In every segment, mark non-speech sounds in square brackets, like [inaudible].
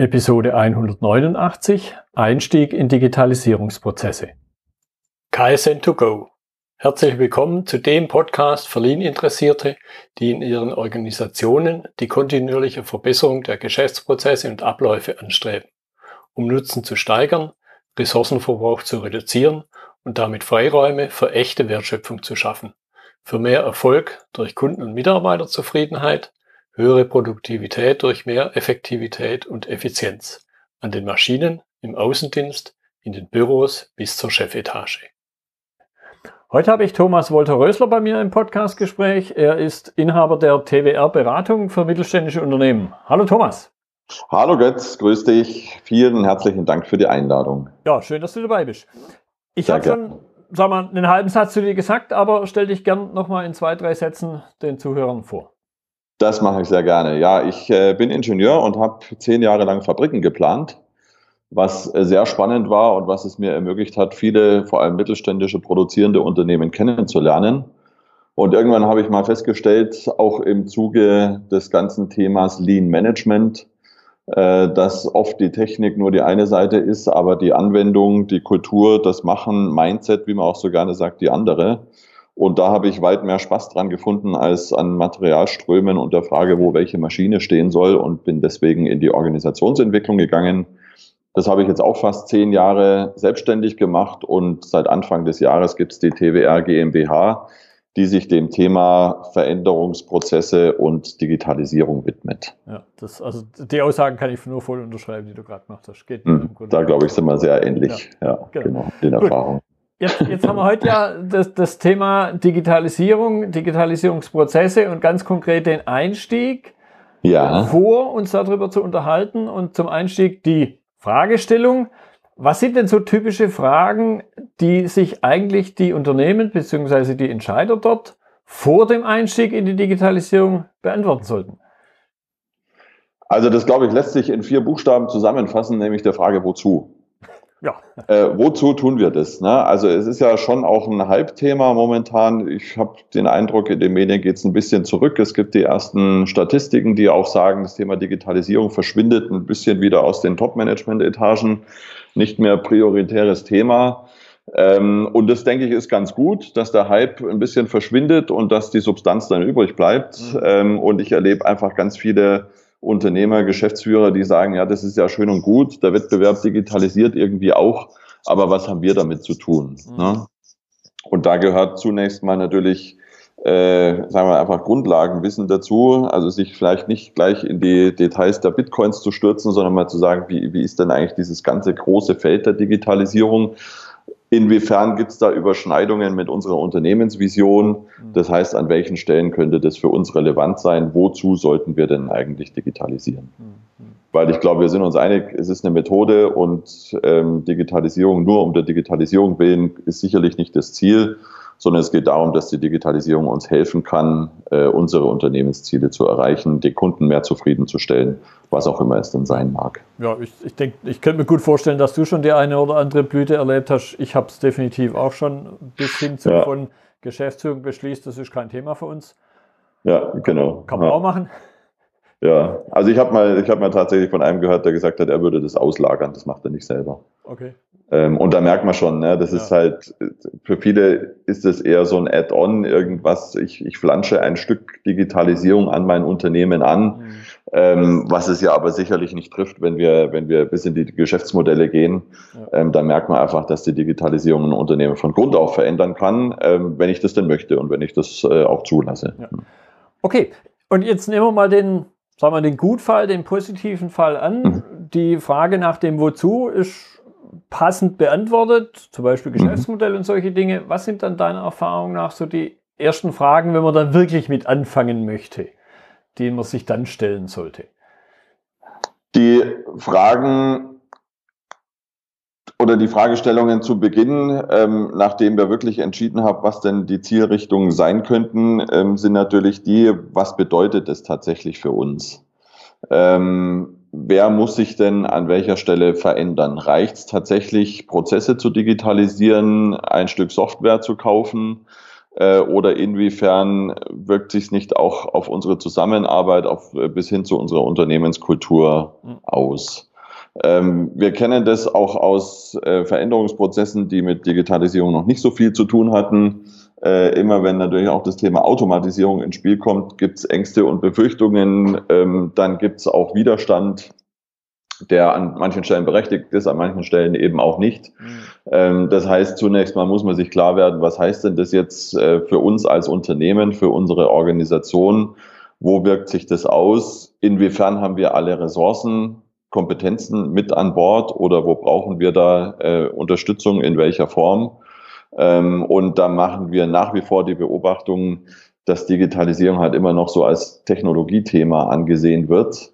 Episode 189 Einstieg in Digitalisierungsprozesse. KSN2Go. Herzlich willkommen zu dem Podcast für Lean-Interessierte, die in ihren Organisationen die kontinuierliche Verbesserung der Geschäftsprozesse und Abläufe anstreben, um Nutzen zu steigern, Ressourcenverbrauch zu reduzieren und damit Freiräume für echte Wertschöpfung zu schaffen, für mehr Erfolg durch Kunden- und Mitarbeiterzufriedenheit höhere Produktivität durch mehr Effektivität und Effizienz an den Maschinen, im Außendienst, in den Büros bis zur Chefetage. Heute habe ich Thomas Wolter-Rösler bei mir im Podcastgespräch. Er ist Inhaber der TWR Beratung für mittelständische Unternehmen. Hallo Thomas. Hallo Götz, grüß dich. Vielen herzlichen Dank für die Einladung. Ja, schön, dass du dabei bist. Ich habe schon, sag mal, einen halben Satz zu dir gesagt, aber stell dich gern nochmal in zwei, drei Sätzen den Zuhörern vor. Das mache ich sehr gerne. Ja, ich äh, bin Ingenieur und habe zehn Jahre lang Fabriken geplant, was äh, sehr spannend war und was es mir ermöglicht hat, viele, vor allem mittelständische produzierende Unternehmen kennenzulernen. Und irgendwann habe ich mal festgestellt, auch im Zuge des ganzen Themas Lean Management, äh, dass oft die Technik nur die eine Seite ist, aber die Anwendung, die Kultur, das Machen, Mindset, wie man auch so gerne sagt, die andere. Und da habe ich weit mehr Spaß dran gefunden als an Materialströmen und der Frage, wo welche Maschine stehen soll und bin deswegen in die Organisationsentwicklung gegangen. Das habe ich jetzt auch fast zehn Jahre selbstständig gemacht und seit Anfang des Jahres gibt es die TWR GmbH, die sich dem Thema Veränderungsprozesse und Digitalisierung widmet. Ja, das, also die Aussagen kann ich nur voll unterschreiben, die du gerade gemacht hast. Geht hm, da glaube ich, sind wir sehr ähnlich. Ja, ja genau. genau, in Erfahrung. Jetzt, jetzt haben wir heute ja das, das Thema Digitalisierung, Digitalisierungsprozesse und ganz konkret den Einstieg ja. vor, uns darüber zu unterhalten und zum Einstieg die Fragestellung. Was sind denn so typische Fragen, die sich eigentlich die Unternehmen bzw. die Entscheider dort vor dem Einstieg in die Digitalisierung beantworten sollten? Also das, glaube ich, lässt sich in vier Buchstaben zusammenfassen, nämlich der Frage, wozu? Ja. Äh, wozu tun wir das? Ne? Also es ist ja schon auch ein Halbthema momentan. Ich habe den Eindruck, in den Medien geht es ein bisschen zurück. Es gibt die ersten Statistiken, die auch sagen, das Thema Digitalisierung verschwindet ein bisschen wieder aus den Top-Management-Etagen. Nicht mehr prioritäres Thema. Ähm, und das, denke ich, ist ganz gut, dass der Hype ein bisschen verschwindet und dass die Substanz dann übrig bleibt. Mhm. Ähm, und ich erlebe einfach ganz viele Unternehmer, Geschäftsführer, die sagen, ja, das ist ja schön und gut, der Wettbewerb digitalisiert irgendwie auch, aber was haben wir damit zu tun? Mhm. Ne? Und da gehört zunächst mal natürlich, äh, sagen wir einfach Grundlagenwissen dazu, also sich vielleicht nicht gleich in die Details der Bitcoins zu stürzen, sondern mal zu sagen, wie, wie ist denn eigentlich dieses ganze große Feld der Digitalisierung? Inwiefern gibt es da Überschneidungen mit unserer Unternehmensvision? Mhm. Das heißt, an welchen Stellen könnte das für uns relevant sein? Wozu sollten wir denn eigentlich digitalisieren? Mhm. Weil ich glaube, wir sind uns einig, es ist eine Methode und ähm, Digitalisierung nur um der Digitalisierung willen ist sicherlich nicht das Ziel, sondern es geht darum, dass die Digitalisierung uns helfen kann, äh, unsere Unternehmensziele zu erreichen, den Kunden mehr zufriedenzustellen, was auch immer es denn sein mag. Ja, ich, ich denke, ich könnte mir gut vorstellen, dass du schon die eine oder andere Blüte erlebt hast. Ich habe es definitiv auch schon bis hin zu ja. von Geschäftsführung beschließt, das ist kein Thema für uns. Ja, genau. Kann man ja. auch machen. Ja, also ich habe mal, ich mal tatsächlich von einem gehört, der gesagt hat, er würde das auslagern. Das macht er nicht selber. Okay. Ähm, und da merkt man schon, ne, das ja. ist halt, für viele ist es eher so ein Add-on, irgendwas, ich, ich flansche ein Stück Digitalisierung an mein Unternehmen an, mhm. ähm, was es ja aber sicherlich nicht trifft, wenn wir, wenn wir bis in die Geschäftsmodelle gehen. Ja. Ähm, da merkt man einfach, dass die Digitalisierung ein Unternehmen von Grund auf verändern kann, ähm, wenn ich das denn möchte und wenn ich das äh, auch zulasse. Ja. Okay, und jetzt nehmen wir mal den, sagen wir, den Gutfall, den positiven Fall an. Mhm. Die Frage nach dem Wozu ist passend beantwortet, zum Beispiel mhm. Geschäftsmodell mhm. und solche Dinge. Was sind dann deiner Erfahrung nach so die ersten Fragen, wenn man dann wirklich mit anfangen möchte, die man sich dann stellen sollte? Die Fragen oder die Fragestellungen zu Beginn, ähm, nachdem wir wirklich entschieden haben, was denn die Zielrichtungen sein könnten, ähm, sind natürlich die, was bedeutet es tatsächlich für uns? Ähm, wer muss sich denn an welcher Stelle verändern? Reicht es tatsächlich, Prozesse zu digitalisieren, ein Stück Software zu kaufen? Äh, oder inwiefern wirkt sich nicht auch auf unsere Zusammenarbeit auf, bis hin zu unserer Unternehmenskultur aus? Ähm, wir kennen das auch aus äh, Veränderungsprozessen, die mit Digitalisierung noch nicht so viel zu tun hatten. Äh, immer wenn natürlich auch das Thema Automatisierung ins Spiel kommt, gibt es Ängste und Befürchtungen. Ähm, dann gibt es auch Widerstand, der an manchen Stellen berechtigt ist, an manchen Stellen eben auch nicht. Mhm. Ähm, das heißt, zunächst mal muss man sich klar werden, was heißt denn das jetzt äh, für uns als Unternehmen, für unsere Organisation? Wo wirkt sich das aus? Inwiefern haben wir alle Ressourcen, Kompetenzen mit an Bord oder wo brauchen wir da äh, Unterstützung in welcher Form? Ähm, und da machen wir nach wie vor die Beobachtung, dass Digitalisierung halt immer noch so als Technologiethema angesehen wird.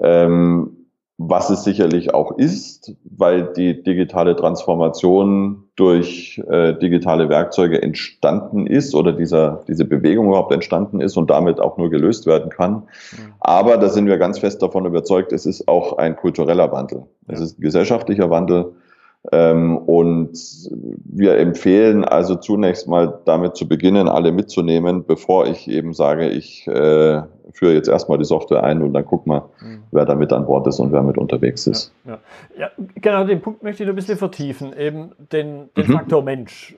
Ähm, was es sicherlich auch ist, weil die digitale Transformation durch äh, digitale Werkzeuge entstanden ist oder dieser, diese Bewegung überhaupt entstanden ist und damit auch nur gelöst werden kann. Mhm. Aber da sind wir ganz fest davon überzeugt, es ist auch ein kultureller Wandel. Es ist ein gesellschaftlicher Wandel. Ähm, und wir empfehlen also zunächst mal damit zu beginnen, alle mitzunehmen, bevor ich eben sage, ich äh, führe jetzt erstmal die Software ein und dann guck mal, mhm. wer da mit an Bord ist und wer mit unterwegs ist. Ja, ja. ja genau, den Punkt möchte ich noch ein bisschen vertiefen, eben den, den mhm. Faktor Mensch.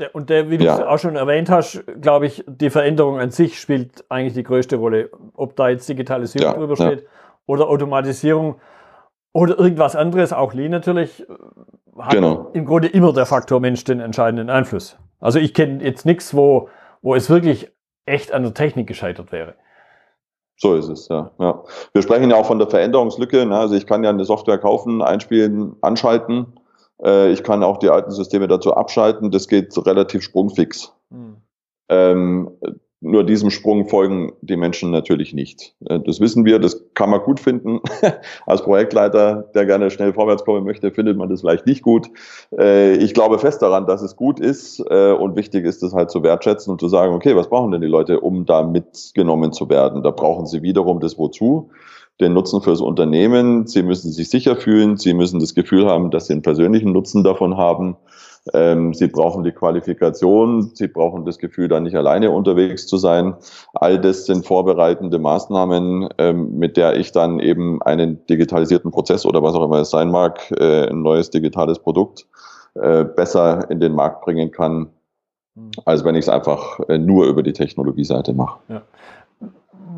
Der, und der, wie du es auch schon erwähnt hast, glaube ich, die Veränderung an sich spielt eigentlich die größte Rolle. Ob da jetzt Digitalisierung drüber steht oder Automatisierung oder irgendwas anderes, auch Lean natürlich, hat genau. im Grunde immer der Faktor Mensch den entscheidenden Einfluss. Also ich kenne jetzt nichts, wo, wo es wirklich echt an der Technik gescheitert wäre. So ist es, ja. ja. Wir sprechen ja auch von der Veränderungslücke. Ne? Also ich kann ja eine Software kaufen, einspielen, anschalten. Äh, ich kann auch die alten Systeme dazu abschalten. Das geht relativ sprungfix. Hm. Ähm, nur diesem Sprung folgen die Menschen natürlich nicht. Äh, das wissen wir, das kann man gut finden. [laughs] Als Projektleiter, der gerne schnell vorwärts kommen möchte, findet man das vielleicht nicht gut. Äh, ich glaube fest daran, dass es gut ist äh, und wichtig ist, das halt zu wertschätzen und zu sagen, okay, was brauchen denn die Leute, um da mitgenommen zu werden? Da brauchen sie wiederum das Wozu den Nutzen fürs Unternehmen. Sie müssen sich sicher fühlen. Sie müssen das Gefühl haben, dass sie einen persönlichen Nutzen davon haben. Ähm, sie brauchen die Qualifikation, sie brauchen das Gefühl, da nicht alleine unterwegs zu sein. All das sind vorbereitende Maßnahmen, ähm, mit der ich dann eben einen digitalisierten Prozess oder was auch immer es sein mag, äh, ein neues digitales Produkt äh, besser in den Markt bringen kann, hm. als wenn ich es einfach äh, nur über die Technologieseite mache. Ja.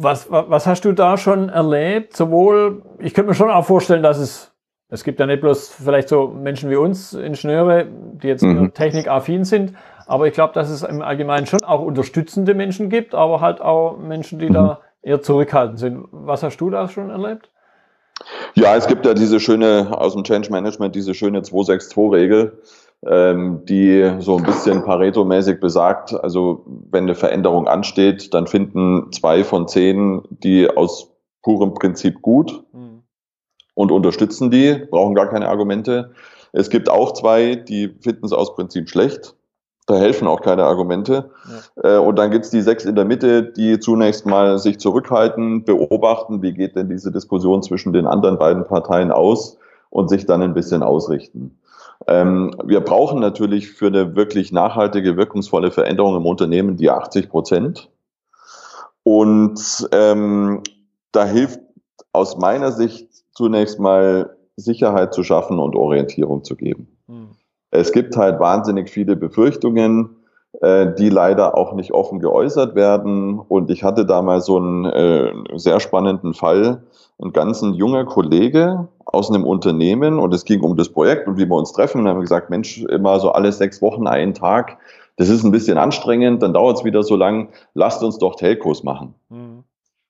Was, was hast du da schon erlebt? Sowohl, ich könnte mir schon auch vorstellen, dass es es gibt ja nicht bloß vielleicht so Menschen wie uns, Ingenieure, die jetzt mhm. technikaffin sind, aber ich glaube, dass es im Allgemeinen schon auch unterstützende Menschen gibt, aber halt auch Menschen, die mhm. da eher zurückhaltend sind. Was hast du da schon erlebt? Ja, es gibt ja diese schöne, aus dem Change Management, diese schöne 262-Regel, ähm, die so ein bisschen Pareto-mäßig besagt, also wenn eine Veränderung ansteht, dann finden zwei von zehn die aus purem Prinzip gut. Mhm und unterstützen die, brauchen gar keine Argumente. Es gibt auch zwei, die finden es aus Prinzip schlecht. Da helfen auch keine Argumente. Ja. Äh, und dann gibt's die sechs in der Mitte, die zunächst mal sich zurückhalten, beobachten, wie geht denn diese Diskussion zwischen den anderen beiden Parteien aus und sich dann ein bisschen ausrichten. Ähm, wir brauchen natürlich für eine wirklich nachhaltige, wirkungsvolle Veränderung im Unternehmen die 80 Prozent. Und ähm, da hilft aus meiner Sicht zunächst mal Sicherheit zu schaffen und Orientierung zu geben. Hm. Es gibt halt wahnsinnig viele Befürchtungen, äh, die leider auch nicht offen geäußert werden. Und ich hatte da mal so einen äh, sehr spannenden Fall. Ein ganz junger Kollege aus einem Unternehmen und es ging um das Projekt und wie wir uns treffen. Und haben gesagt, Mensch, immer so alle sechs Wochen einen Tag. Das ist ein bisschen anstrengend, dann dauert es wieder so lang. Lasst uns doch Telcos machen. Mhm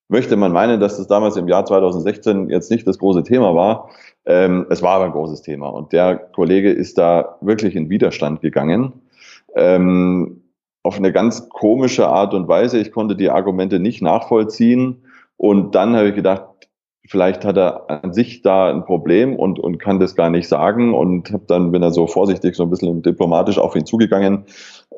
möchte man meinen, dass das damals im Jahr 2016 jetzt nicht das große Thema war. Ähm, es war aber ein großes Thema und der Kollege ist da wirklich in Widerstand gegangen. Ähm, auf eine ganz komische Art und Weise. Ich konnte die Argumente nicht nachvollziehen. Und dann habe ich gedacht, vielleicht hat er an sich da ein Problem und, und kann das gar nicht sagen und habe dann, bin er so vorsichtig, so ein bisschen diplomatisch auf ihn zugegangen,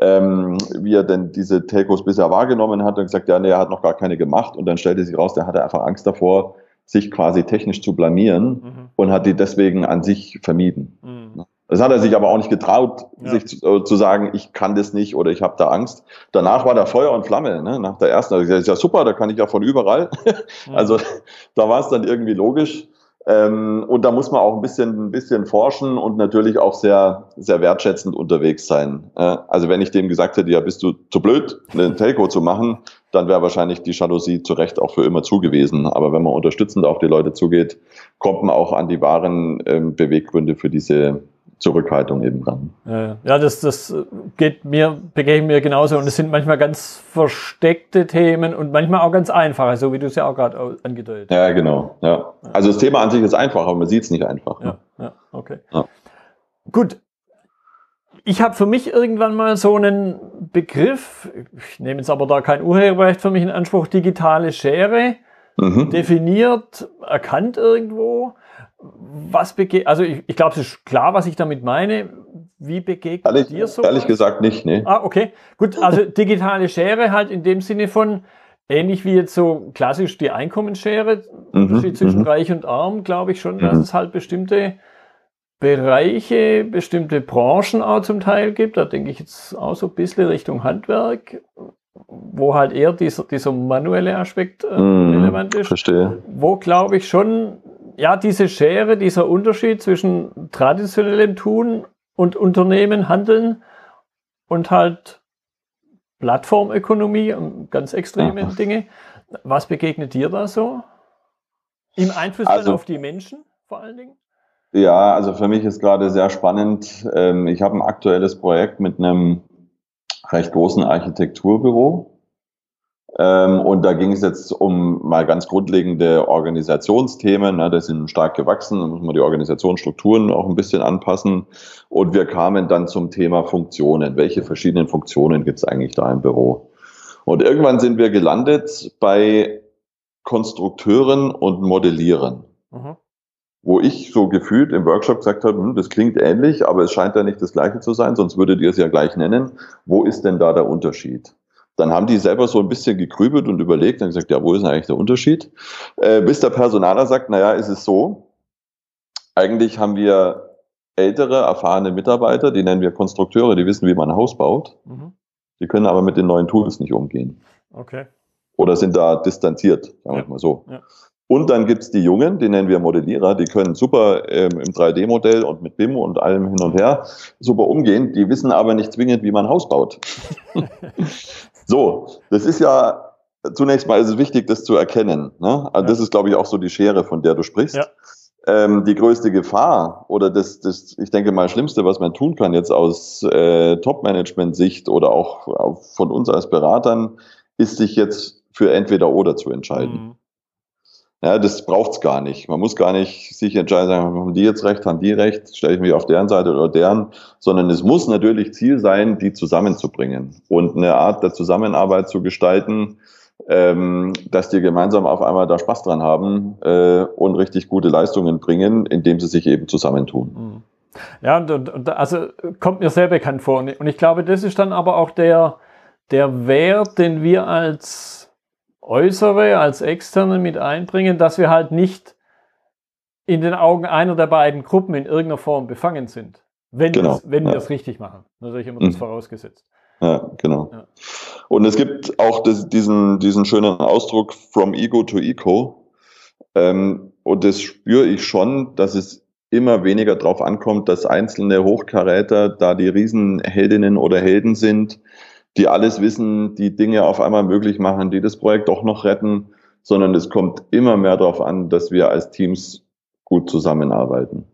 ähm, wie er denn diese Telcos bisher wahrgenommen hat und gesagt, ja, nee, er hat noch gar keine gemacht und dann stellte sich raus, der hatte einfach Angst davor, sich quasi technisch zu blamieren mhm. und hat die deswegen an sich vermieden. Mhm. Das hat er sich aber auch nicht getraut, ja. sich zu, äh, zu, sagen, ich kann das nicht oder ich habe da Angst. Danach war da Feuer und Flamme. Ne? Nach der ersten, also gesagt, ja super, da kann ich ja von überall. [laughs] Mhm. Also da war es dann irgendwie logisch. Ähm, und da muss man auch ein bisschen, ein bisschen forschen und natürlich auch sehr, sehr wertschätzend unterwegs sein. Äh, also wenn ich dem gesagt hätte, ja, bist du zu blöd, eine Telco zu machen, dann wäre wahrscheinlich die Jalousie zu Recht auch für immer zugewiesen. Aber wenn man unterstützend auf die Leute zugeht, kommt man auch an die wahren ähm, Beweggründe für diese Zurückhaltung eben ran. Ja, das, das geht mir, begegnet mir genauso. Und es sind manchmal ganz versteckte Themen und manchmal auch ganz einfache, so wie du es ja auch gerade angedeutet hast. Ja, genau. Ja. Also das Thema an sich ist einfach, aber man sieht es nicht einfach. Ja, ja okay. Ja. Gut. Ich habe für mich irgendwann mal so einen Begriff, ich nehme jetzt aber da kein Urheberrecht für mich in Anspruch, digitale Schere, mhm. definiert, erkannt irgendwo was begegnet, also ich, ich glaube, es ist klar, was ich damit meine. Wie begegnet ehrlich, dir so? Ehrlich gesagt nicht, ne? Ah, okay. Gut, also digitale Schere halt in dem Sinne von, ähnlich wie jetzt so klassisch die Einkommensschere, mhm, Unterschied zwischen mhm. Reich und Arm, glaube ich schon, dass mhm. es halt bestimmte Bereiche, bestimmte Branchen auch zum Teil gibt. Da denke ich jetzt auch so ein bisschen Richtung Handwerk, wo halt eher dieser, dieser manuelle Aspekt äh, mhm, relevant ist. Verstehe. Wo glaube ich schon ja, diese Schere, dieser Unterschied zwischen traditionellem Tun und Unternehmen handeln und halt Plattformökonomie und ganz extreme Aha. Dinge. Was begegnet dir da so? Im Einfluss also, auf die Menschen vor allen Dingen? Ja, also für mich ist gerade sehr spannend. Ähm, ich habe ein aktuelles Projekt mit einem recht großen Architekturbüro ähm, und da ging es jetzt um mal ganz grundlegende Organisationsthemen. Ne? Die sind stark gewachsen, da muss man die Organisationsstrukturen auch ein bisschen anpassen. Und wir kamen dann zum Thema Funktionen. Welche verschiedenen Funktionen gibt es eigentlich da im Büro? Und irgendwann sind wir gelandet bei Konstrukteuren und Modellieren. Mhm. Wo ich so gefühlt im Workshop gesagt habe, hm, das klingt ähnlich, aber es scheint ja nicht das Gleiche zu sein, sonst würdet ihr es ja gleich nennen. Wo ist denn da der Unterschied? Dann haben die selber so ein bisschen gegrübelt und überlegt und gesagt, ja, wo ist eigentlich der Unterschied? Äh, bis der Personaler sagt, naja, ist es so, eigentlich haben wir ältere, erfahrene Mitarbeiter, die nennen wir Konstrukteure, die wissen, wie man ein Haus baut. Mhm. Die können aber mit den neuen Tools nicht umgehen. Okay. Oder sind da distanziert, sagen wir ja. mal so. Ja. Und dann gibt's die Jungen, die nennen wir Modellierer, die können super ähm, im 3D-Modell und mit BIM und allem hin und her super umgehen, die wissen aber nicht zwingend, wie man Haus baut. [laughs] so, das ist ja zunächst mal ist es wichtig, das zu erkennen. Ne? Also. Das ist, glaube ich, auch so die Schere, von der du sprichst. Ja. Ähm, die größte Gefahr oder das, das, ich denke mal, Schlimmste, was man tun kann, jetzt aus äh, Top-Management-Sicht oder auch, auch von uns als Beratern, ist sich jetzt für entweder oder zu entscheiden. Mhm. Ja, das braucht's gar nicht. Man muss gar nicht sich entscheiden, sagen, haben die jetzt recht, haben die recht, stelle ich mich auf deren Seite oder deren, sondern es muss natürlich Ziel sein, die zusammenzubringen und eine Art der Zusammenarbeit zu gestalten, ähm, dass die gemeinsam auf einmal da Spaß dran haben äh, und richtig gute Leistungen bringen, indem sie sich eben zusammentun. Mhm. Ja, und, und, also kommt mir sehr bekannt vor. Und ich glaube, das ist dann aber auch der, der Wert, den wir als äußere als externe mit einbringen, dass wir halt nicht in den Augen einer der beiden Gruppen in irgendeiner Form befangen sind. Wenn, genau. wenn ja. wir es richtig machen. Natürlich immer das mhm. vorausgesetzt. Ja, genau. Ja. Und es gibt auch das, diesen, diesen schönen Ausdruck from ego to eco. Ähm, und das spüre ich schon, dass es immer weniger darauf ankommt, dass einzelne Hochkaräter da die Riesenheldinnen oder Helden sind, die alles wissen, die Dinge auf einmal möglich machen, die das Projekt doch noch retten, sondern es kommt immer mehr darauf an, dass wir als Teams gut zusammenarbeiten.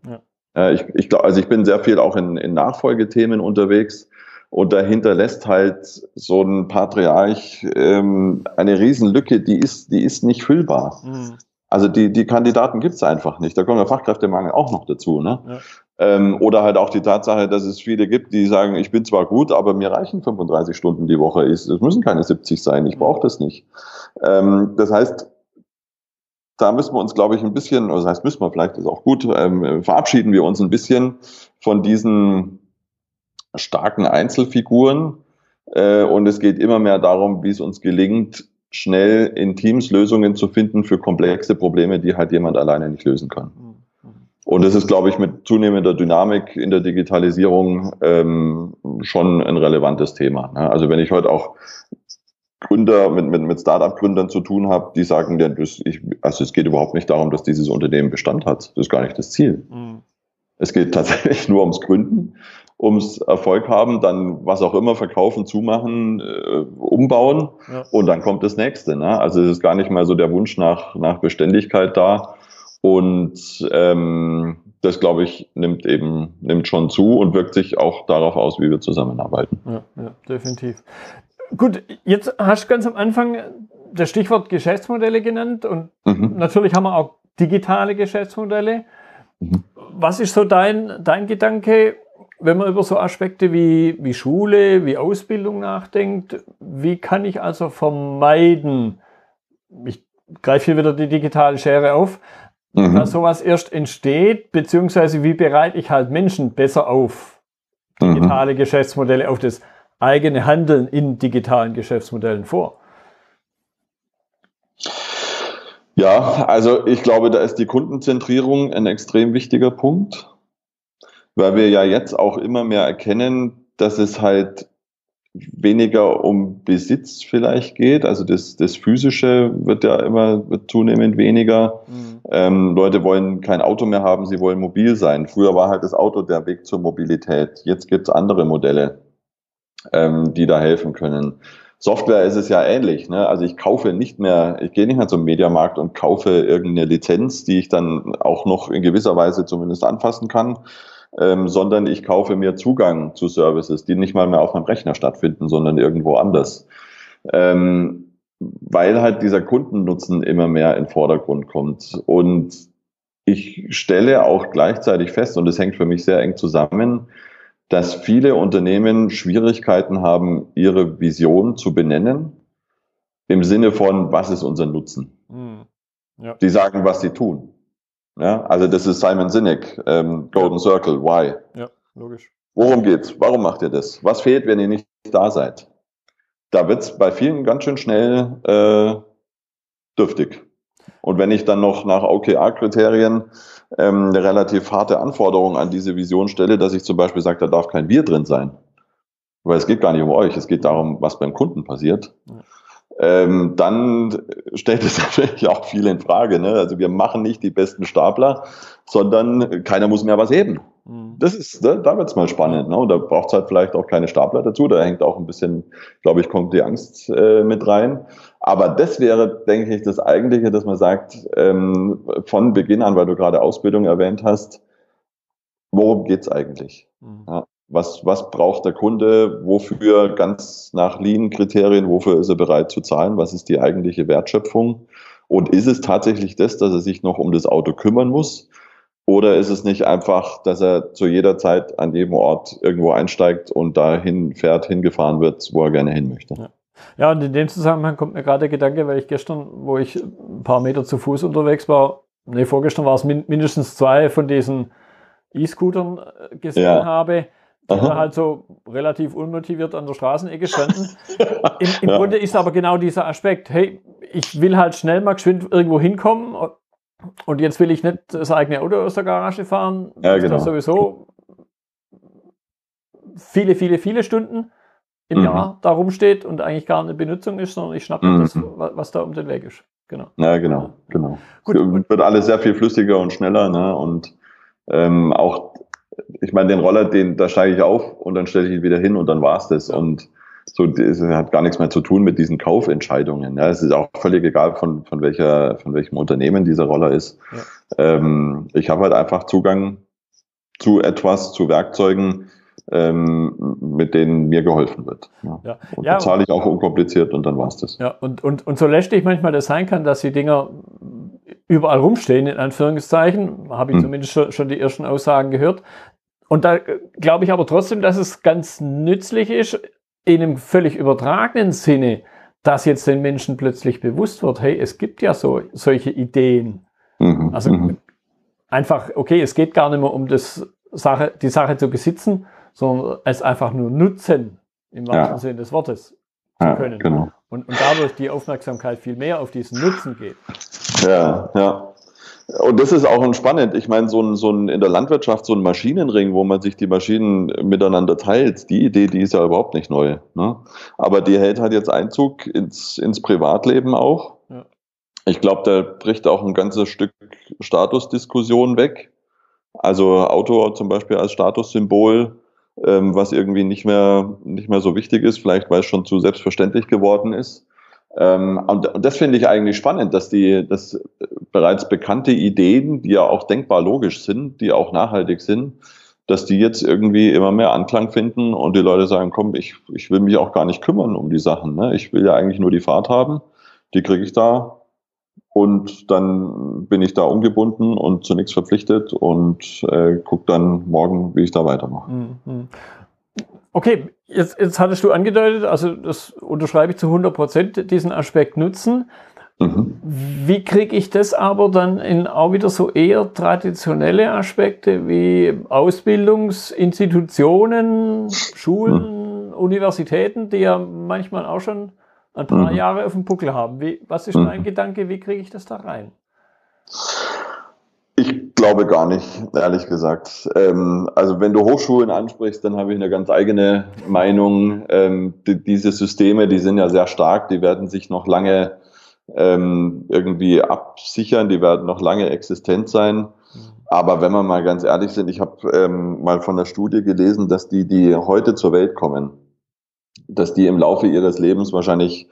Ja. Ich, ich glaube, also ich bin sehr viel auch in, in Nachfolgethemen unterwegs und dahinter lässt halt so ein Patriarch ähm, eine Riesenlücke, die ist, die ist nicht füllbar. Mhm. Also die, die Kandidaten gibt's einfach nicht. Da kommt der Fachkräftemangel auch noch dazu. Ne? Ähm, oder halt auch die Tatsache, dass es viele gibt, die sagen, ich bin zwar gut, aber mir reichen 35 Stunden die Woche. Es müssen keine 70 sein, ich brauche das nicht. Ähm, das heißt, da müssen wir uns, glaube ich, ein bisschen, oder das heißt, müssen wir vielleicht, ist auch gut, ähm, verabschieden wir uns ein bisschen von diesen starken Einzelfiguren. Äh, und es geht immer mehr darum, wie es uns gelingt, schnell in Teams Lösungen zu finden für komplexe Probleme, die halt jemand alleine nicht lösen kann. Und das ist, glaube ich, mit zunehmender Dynamik in der Digitalisierung ähm, schon ein relevantes Thema. Ne? Also wenn ich heute auch Gründer, mit, mit, mit Startup-Gründern zu tun habe, die sagen, ja, das, ich, also es geht überhaupt nicht darum, dass dieses Unternehmen Bestand hat. Das ist gar nicht das Ziel. Mhm. Es geht tatsächlich nur ums Gründen, ums Erfolg haben, dann was auch immer verkaufen, zumachen, äh, umbauen ja. und dann kommt das nächste. Ne? Also es ist gar nicht mal so der Wunsch nach, nach Beständigkeit da. Und ähm, das, glaube ich, nimmt eben nimmt schon zu und wirkt sich auch darauf aus, wie wir zusammenarbeiten. Ja, ja definitiv. Gut, jetzt hast du ganz am Anfang das Stichwort Geschäftsmodelle genannt und mhm. natürlich haben wir auch digitale Geschäftsmodelle. Mhm. Was ist so dein, dein Gedanke, wenn man über so Aspekte wie, wie Schule, wie Ausbildung nachdenkt? Wie kann ich also vermeiden, ich greife hier wieder die digitale Schere auf, mhm. dass sowas erst entsteht, beziehungsweise wie bereite ich halt Menschen besser auf digitale mhm. Geschäftsmodelle, auf das eigene Handeln in digitalen Geschäftsmodellen vor? Ja, also ich glaube, da ist die Kundenzentrierung ein extrem wichtiger Punkt, weil wir ja jetzt auch immer mehr erkennen, dass es halt weniger um Besitz vielleicht geht. Also das, das Physische wird ja immer wird zunehmend weniger. Mhm. Ähm, Leute wollen kein Auto mehr haben, sie wollen mobil sein. Früher war halt das Auto der Weg zur Mobilität. Jetzt gibt es andere Modelle ähm, die da helfen können. Software ist es ja ähnlich. Ne? Also ich kaufe nicht mehr, ich gehe nicht mehr zum Mediamarkt und kaufe irgendeine Lizenz, die ich dann auch noch in gewisser Weise zumindest anfassen kann, ähm, sondern ich kaufe mir Zugang zu Services, die nicht mal mehr auf meinem Rechner stattfinden, sondern irgendwo anders. Ähm, weil halt dieser Kundennutzen immer mehr in den Vordergrund kommt. Und ich stelle auch gleichzeitig fest, und es hängt für mich sehr eng zusammen, dass viele Unternehmen Schwierigkeiten haben, ihre Vision zu benennen, im Sinne von, was ist unser Nutzen? Mhm. Ja. Die sagen, was sie tun. Ja, also das ist Simon Sinek, ähm, Golden ja. Circle, why? Ja, logisch. Worum geht's? Warum macht ihr das? Was fehlt, wenn ihr nicht da seid? Da wird's bei vielen ganz schön schnell äh, dürftig. Und wenn ich dann noch nach OKR-Kriterien ähm, eine relativ harte Anforderung an diese Vision stelle, dass ich zum Beispiel sage, da darf kein Bier drin sein. Weil es geht gar nicht um euch, es geht darum, was beim Kunden passiert. Ähm, dann stellt es [laughs] natürlich auch viel in Frage. Ne? Also wir machen nicht die besten Stapler, sondern keiner muss mehr was heben. Mhm. Das ist, da, da wird es mal spannend. Ne? Und da braucht es halt vielleicht auch keine Stapler dazu. Da hängt auch ein bisschen, glaube ich, kommt die Angst äh, mit rein. Aber das wäre, denke ich, das Eigentliche, dass man sagt, ähm, von Beginn an, weil du gerade Ausbildung erwähnt hast, worum geht's eigentlich? Mhm. Ja, was, was braucht der Kunde? Wofür ganz nach Lean-Kriterien, wofür ist er bereit zu zahlen? Was ist die eigentliche Wertschöpfung? Und ist es tatsächlich das, dass er sich noch um das Auto kümmern muss? Oder ist es nicht einfach, dass er zu jeder Zeit an jedem Ort irgendwo einsteigt und dahin fährt, hingefahren wird, wo er gerne hin möchte? Ja. Ja, und in dem Zusammenhang kommt mir gerade der Gedanke, weil ich gestern, wo ich ein paar Meter zu Fuß unterwegs war, nee, vorgestern war es min mindestens zwei von diesen E-Scootern äh, gesehen ja. habe, die Aha. halt so relativ unmotiviert an der Straßenecke standen. [laughs] Im, im ja. Grunde ist aber genau dieser Aspekt, hey, ich will halt schnell mal geschwind irgendwo hinkommen und jetzt will ich nicht das eigene Auto aus der Garage fahren. Ja, genau. Das sowieso viele, viele, viele Stunden im mhm. Jahr da rumsteht und eigentlich gar eine Benutzung ist, sondern ich schnappe mhm. das, was da um den Weg ist. Genau. Ja, genau, genau. Gut. Es wird alles sehr viel flüssiger und schneller, ne? Und ähm, auch, ich meine, den Roller, den, da steige ich auf und dann stelle ich ihn wieder hin und dann war's das. Ja. Und so, das hat gar nichts mehr zu tun mit diesen Kaufentscheidungen. Ja, es ist auch völlig egal, von, von welcher, von welchem Unternehmen dieser Roller ist. Ja. Ähm, ich habe halt einfach Zugang zu etwas, zu Werkzeugen, ähm, mit denen mir geholfen wird. Ja. Ja. Und ja, zahle ich auch unkompliziert und dann war es das. Ja, und, und, und so lästig manchmal das sein kann, dass die Dinger überall rumstehen, in Anführungszeichen, habe ich hm. zumindest schon, schon die ersten Aussagen gehört. Und da glaube ich aber trotzdem, dass es ganz nützlich ist, in einem völlig übertragenen Sinne, dass jetzt den Menschen plötzlich bewusst wird, hey, es gibt ja so, solche Ideen. Mhm. Also mhm. einfach, okay, es geht gar nicht mehr um das Sache, die Sache zu besitzen, sondern es einfach nur nutzen, im wahrsten ja. Sinne des Wortes, zu können. Ja, genau. und, und dadurch die Aufmerksamkeit viel mehr auf diesen Nutzen geht. Ja, ja. Und das ist auch spannend. Ich meine, so ein, so ein in der Landwirtschaft so ein Maschinenring, wo man sich die Maschinen miteinander teilt, die Idee, die ist ja überhaupt nicht neu. Ne? Aber die hält halt jetzt Einzug ins, ins Privatleben auch. Ja. Ich glaube, da bricht auch ein ganzes Stück Statusdiskussion weg. Also Auto zum Beispiel als Statussymbol, ähm, was irgendwie nicht mehr, nicht mehr so wichtig ist, vielleicht weil es schon zu selbstverständlich geworden ist. Ähm, und, das finde ich eigentlich spannend, dass die, dass bereits bekannte Ideen, die ja auch denkbar logisch sind, die auch nachhaltig sind, dass die jetzt irgendwie immer mehr Anklang finden und die Leute sagen, komm, ich, ich will mich auch gar nicht kümmern um die Sachen. Ne? Ich will ja eigentlich nur die Fahrt haben, die kriege ich da und dann bin ich da ungebunden und zu nichts verpflichtet und äh, gucke dann morgen, wie ich da weitermache. Mhm. Okay, jetzt, jetzt hattest du angedeutet, also das unterschreibe ich zu 100 Prozent, diesen Aspekt nutzen. Mhm. Wie kriege ich das aber dann in auch wieder so eher traditionelle Aspekte wie Ausbildungsinstitutionen, Schulen, mhm. Universitäten, die ja manchmal auch schon ein paar mhm. Jahre auf dem Buckel haben. Wie, was ist mhm. dein Gedanke, wie kriege ich das da rein? Glaube gar nicht, ehrlich gesagt. Ähm, also wenn du Hochschulen ansprichst, dann habe ich eine ganz eigene Meinung. Ähm, die, diese Systeme, die sind ja sehr stark, die werden sich noch lange ähm, irgendwie absichern, die werden noch lange existent sein. Aber wenn wir mal ganz ehrlich sind, ich habe ähm, mal von der Studie gelesen, dass die, die heute zur Welt kommen, dass die im Laufe ihres Lebens wahrscheinlich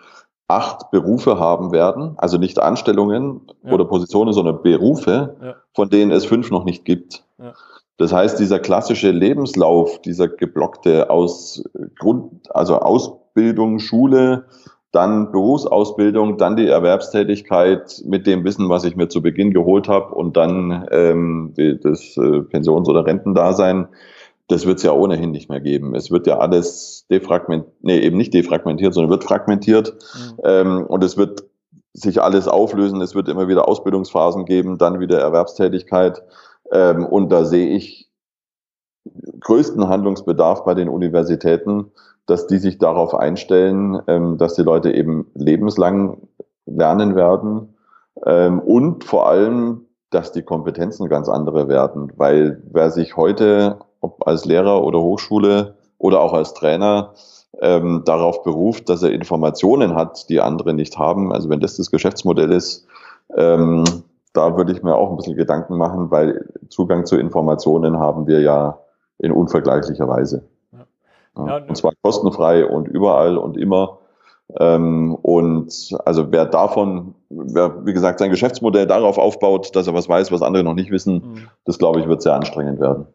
acht Berufe haben werden, also nicht Anstellungen ja. oder Positionen, sondern Berufe, ja. von denen es fünf noch nicht gibt. Ja. Das heißt, dieser klassische Lebenslauf, dieser geblockte aus Grund, also Ausbildung, Schule, dann Berufsausbildung, dann die Erwerbstätigkeit mit dem Wissen, was ich mir zu Beginn geholt habe und dann ähm, das äh, Pensions- oder Rentendasein, das wird es ja ohnehin nicht mehr geben. Es wird ja alles defragmentiert, nee, eben nicht defragmentiert, sondern wird fragmentiert. Mhm. Ähm, und es wird sich alles auflösen. Es wird immer wieder Ausbildungsphasen geben, dann wieder Erwerbstätigkeit. Ähm, und da sehe ich größten Handlungsbedarf bei den Universitäten, dass die sich darauf einstellen, ähm, dass die Leute eben lebenslang lernen werden. Ähm, und vor allem, dass die Kompetenzen ganz andere werden. Weil wer sich heute ob als Lehrer oder Hochschule oder auch als Trainer, ähm, darauf beruft, dass er Informationen hat, die andere nicht haben. Also wenn das das Geschäftsmodell ist, ähm, da würde ich mir auch ein bisschen Gedanken machen, weil Zugang zu Informationen haben wir ja in unvergleichlicher Weise. Ja. Ja, und zwar kostenfrei und überall und immer. Ähm, und also wer davon, wer wie gesagt sein Geschäftsmodell darauf aufbaut, dass er was weiß, was andere noch nicht wissen, mhm. das glaube ich wird sehr anstrengend werden.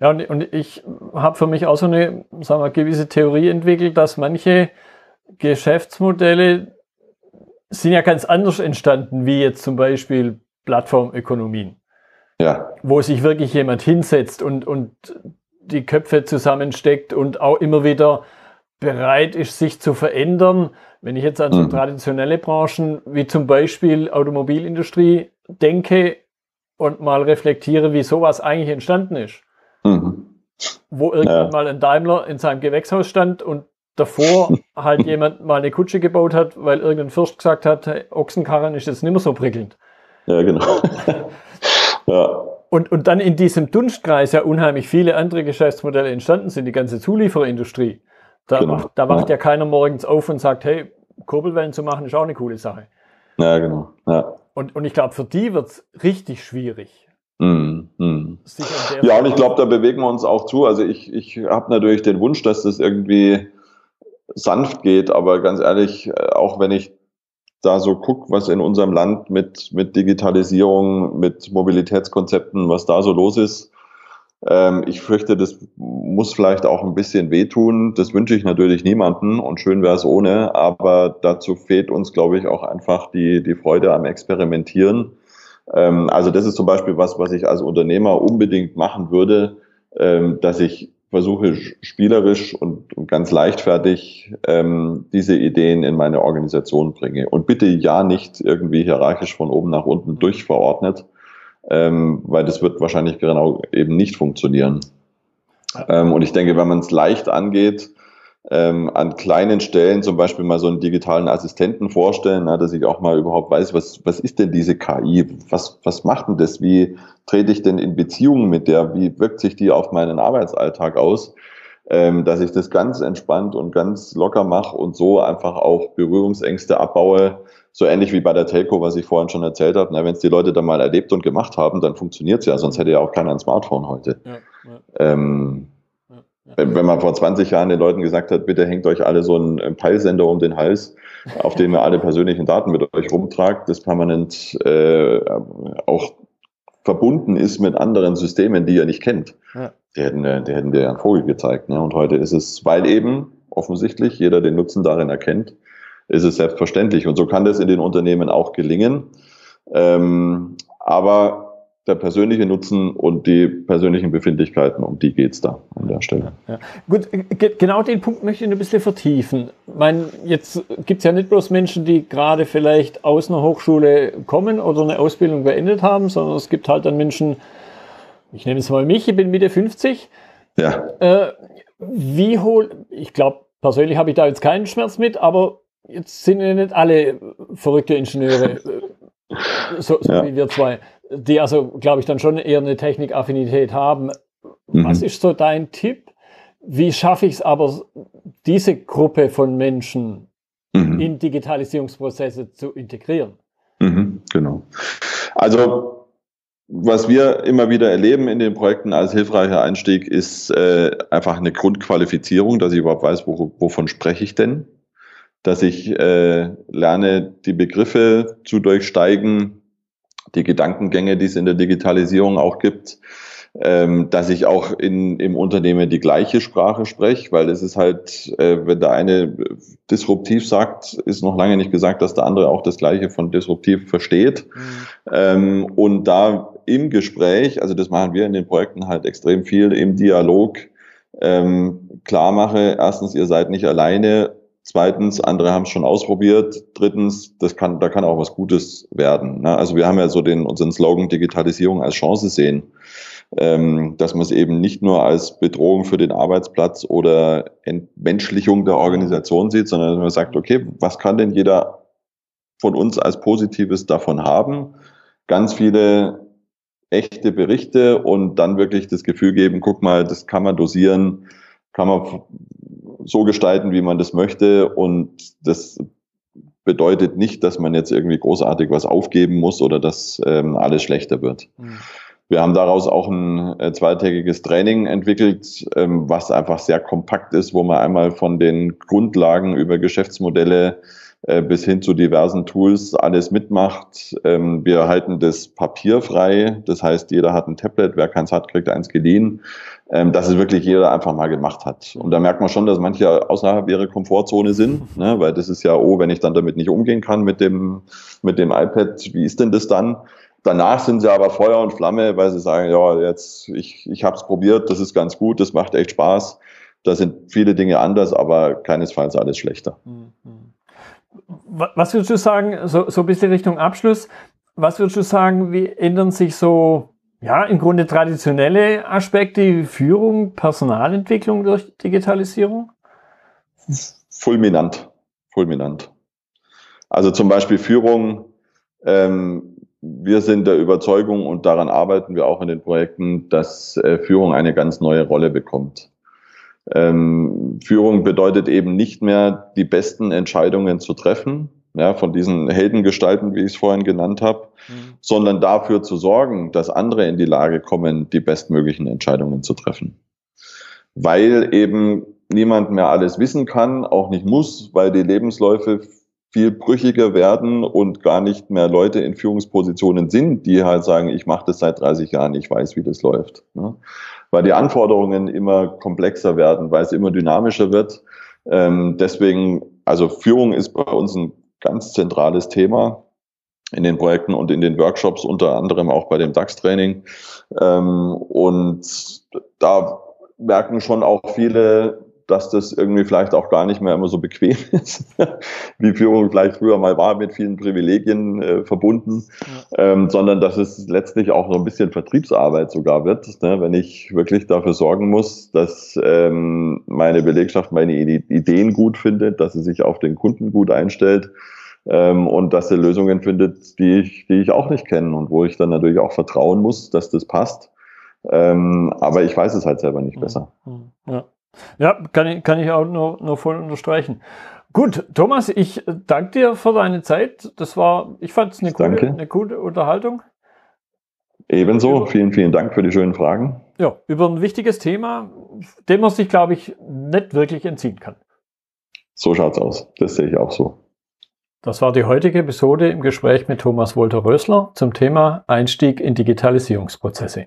Ja, und, und ich habe für mich auch so eine sagen wir, gewisse Theorie entwickelt, dass manche Geschäftsmodelle sind ja ganz anders entstanden, wie jetzt zum Beispiel Plattformökonomien. Ja. Wo sich wirklich jemand hinsetzt und, und die Köpfe zusammensteckt und auch immer wieder bereit ist, sich zu verändern. Wenn ich jetzt an so mhm. traditionelle Branchen wie zum Beispiel Automobilindustrie denke und mal reflektiere, wie sowas eigentlich entstanden ist, Mhm. Wo irgendwann ja. mal ein Daimler in seinem Gewächshaus stand und davor [laughs] halt jemand mal eine Kutsche gebaut hat, weil irgendein Fürst gesagt hat, hey, Ochsenkarren ist jetzt nicht mehr so prickelnd. Ja, genau. [laughs] ja. Und, und dann in diesem Dunstkreis ja unheimlich viele andere Geschäftsmodelle entstanden sind, die ganze Zulieferindustrie. Da, genau. macht, da wacht ja. ja keiner morgens auf und sagt, hey, Kurbelwellen zu machen ist auch eine coole Sache. Ja, genau. Ja. Und, und ich glaube, für die wird es richtig schwierig. Mm, mm. Ja, und ich glaube, da bewegen wir uns auch zu. Also ich, ich habe natürlich den Wunsch, dass das irgendwie sanft geht, aber ganz ehrlich, äh, auch wenn ich da so gucke, was in unserem Land mit, mit Digitalisierung, mit Mobilitätskonzepten, was da so los ist, ähm, ich fürchte, das muss vielleicht auch ein bisschen wehtun. Das wünsche ich natürlich niemanden und schön wäre es ohne, aber dazu fehlt uns, glaube ich, auch einfach die, die Freude am Experimentieren ähm, also das ist zum Beispiel was, was ich als Unternehmer unbedingt machen würde, ähm, dass ich versuche spielerisch und, und ganz leichtfertig ähm, diese Ideen in meine Organisation bringe. Und bitte ja nicht irgendwie hierarchisch von oben nach unten durchverordnet, ähm, weil das wird wahrscheinlich genau eben nicht funktionieren. Ähm, und ich denke, wenn man es leicht angeht, ähm, an kleinen Stellen zum Beispiel mal so einen digitalen Assistenten vorstellen, na, dass ich auch mal überhaupt weiß, was, was ist denn diese KI? Was, was macht denn das? Wie trete ich denn in Beziehungen mit der? Wie wirkt sich die auf meinen Arbeitsalltag aus? Ähm, dass ich das ganz entspannt und ganz locker mache und so einfach auch Berührungsängste abbaue. So ähnlich wie bei der Telco, was ich vorhin schon erzählt habe. Wenn es die Leute dann mal erlebt und gemacht haben, dann funktioniert es ja, sonst hätte ja auch keiner ein Smartphone heute. Ja, ja. Ähm, wenn, man vor 20 Jahren den Leuten gesagt hat, bitte hängt euch alle so einen Peilsender um den Hals, auf dem ihr alle persönlichen Daten mit euch rumtragt, das permanent äh, auch verbunden ist mit anderen Systemen, die ihr nicht kennt. Ja. Die hätten, die hätten dir ja einen Vogel gezeigt. Ne? Und heute ist es, weil eben offensichtlich jeder den Nutzen darin erkennt, ist es selbstverständlich. Und so kann das in den Unternehmen auch gelingen. Ähm, aber der persönliche Nutzen und die persönlichen Befindlichkeiten, um die geht's da an der Stelle. Ja, ja. Gut, genau den Punkt möchte ich ein bisschen vertiefen. Ich meine, jetzt gibt's ja nicht bloß Menschen, die gerade vielleicht aus einer Hochschule kommen oder eine Ausbildung beendet haben, sondern es gibt halt dann Menschen, ich nehme es mal mich, ich bin Mitte 50. Ja. Äh, wie hol, ich glaube, persönlich habe ich da jetzt keinen Schmerz mit, aber jetzt sind ja nicht alle verrückte Ingenieure, äh, so, so ja. wie wir zwei die also, glaube ich, dann schon eher eine Technikaffinität haben. Mhm. Was ist so dein Tipp? Wie schaffe ich es aber, diese Gruppe von Menschen mhm. in Digitalisierungsprozesse zu integrieren? Mhm, genau. Also, was wir immer wieder erleben in den Projekten als hilfreicher Einstieg, ist äh, einfach eine Grundqualifizierung, dass ich überhaupt weiß, wo, wovon spreche ich denn? Dass ich äh, lerne, die Begriffe zu durchsteigen, die Gedankengänge, die es in der Digitalisierung auch gibt, ähm, dass ich auch in, im Unternehmen die gleiche Sprache spreche, weil es ist halt, äh, wenn der eine disruptiv sagt, ist noch lange nicht gesagt, dass der andere auch das gleiche von disruptiv versteht. Mhm. Ähm, und da im Gespräch, also das machen wir in den Projekten halt extrem viel, im Dialog ähm, klar mache, erstens, ihr seid nicht alleine Zweitens, andere haben es schon ausprobiert. Drittens, das kann, da kann auch was Gutes werden. Ne? Also wir haben ja so den, unseren Slogan Digitalisierung als Chance sehen, ähm, dass man es eben nicht nur als Bedrohung für den Arbeitsplatz oder Entmenschlichung der Organisation sieht, sondern dass man sagt, okay, was kann denn jeder von uns als Positives davon haben? Ganz viele echte Berichte und dann wirklich das Gefühl geben, guck mal, das kann man dosieren, kann man so gestalten, wie man das möchte. Und das bedeutet nicht, dass man jetzt irgendwie großartig was aufgeben muss oder dass ähm, alles schlechter wird. Mhm. Wir haben daraus auch ein äh, zweitägiges Training entwickelt, ähm, was einfach sehr kompakt ist, wo man einmal von den Grundlagen über Geschäftsmodelle bis hin zu diversen Tools alles mitmacht. Ähm, wir halten das papierfrei. Das heißt, jeder hat ein Tablet. Wer keins hat, kriegt eins geliehen. Ähm, dass es wirklich jeder einfach mal gemacht hat. Und da merkt man schon, dass manche außerhalb ihrer Komfortzone sind, ne? weil das ist ja, oh, wenn ich dann damit nicht umgehen kann mit dem, mit dem iPad, wie ist denn das dann? Danach sind sie aber Feuer und Flamme, weil sie sagen, ja, jetzt, ich, ich habe es probiert, das ist ganz gut, das macht echt Spaß. Da sind viele Dinge anders, aber keinesfalls alles schlechter. Mhm. Was würdest du sagen, so, so ein bisschen Richtung Abschluss, was würdest du sagen, wie ändern sich so, ja, im Grunde traditionelle Aspekte, wie Führung, Personalentwicklung durch Digitalisierung? Fulminant, fulminant. Also zum Beispiel Führung, ähm, wir sind der Überzeugung und daran arbeiten wir auch in den Projekten, dass äh, Führung eine ganz neue Rolle bekommt. Ähm, Führung bedeutet eben nicht mehr, die besten Entscheidungen zu treffen, ja, von diesen Heldengestalten, wie ich es vorhin genannt habe, mhm. sondern dafür zu sorgen, dass andere in die Lage kommen, die bestmöglichen Entscheidungen zu treffen. Weil eben niemand mehr alles wissen kann, auch nicht muss, weil die Lebensläufe viel brüchiger werden und gar nicht mehr Leute in Führungspositionen sind, die halt sagen, ich mache das seit 30 Jahren, ich weiß, wie das läuft. Ne? Weil die Anforderungen immer komplexer werden, weil es immer dynamischer wird. Ähm, deswegen, also Führung ist bei uns ein ganz zentrales Thema in den Projekten und in den Workshops, unter anderem auch bei dem DAX-Training. Ähm, und da merken schon auch viele, dass das irgendwie vielleicht auch gar nicht mehr immer so bequem [laughs] ist, wie Führung vielleicht früher mal war, mit vielen Privilegien äh, verbunden, ja. ähm, sondern dass es letztlich auch so ein bisschen Vertriebsarbeit sogar wird, ne? wenn ich wirklich dafür sorgen muss, dass ähm, meine Belegschaft meine Ideen gut findet, dass sie sich auf den Kunden gut einstellt ähm, und dass sie Lösungen findet, die ich, die ich auch nicht kenne und wo ich dann natürlich auch vertrauen muss, dass das passt. Ähm, aber ich weiß es halt selber nicht besser. Ja. Ja, kann ich, kann ich auch nur, nur voll unterstreichen. Gut, Thomas, ich danke dir für deine Zeit. Das war, ich fand es eine, gute, eine gute Unterhaltung. Ebenso, über, vielen, vielen Dank für die schönen Fragen. Ja, über ein wichtiges Thema, dem man sich, glaube ich, nicht wirklich entziehen kann. So schaut's aus. Das sehe ich auch so. Das war die heutige Episode im Gespräch mit Thomas Wolter-Rösler zum Thema Einstieg in Digitalisierungsprozesse.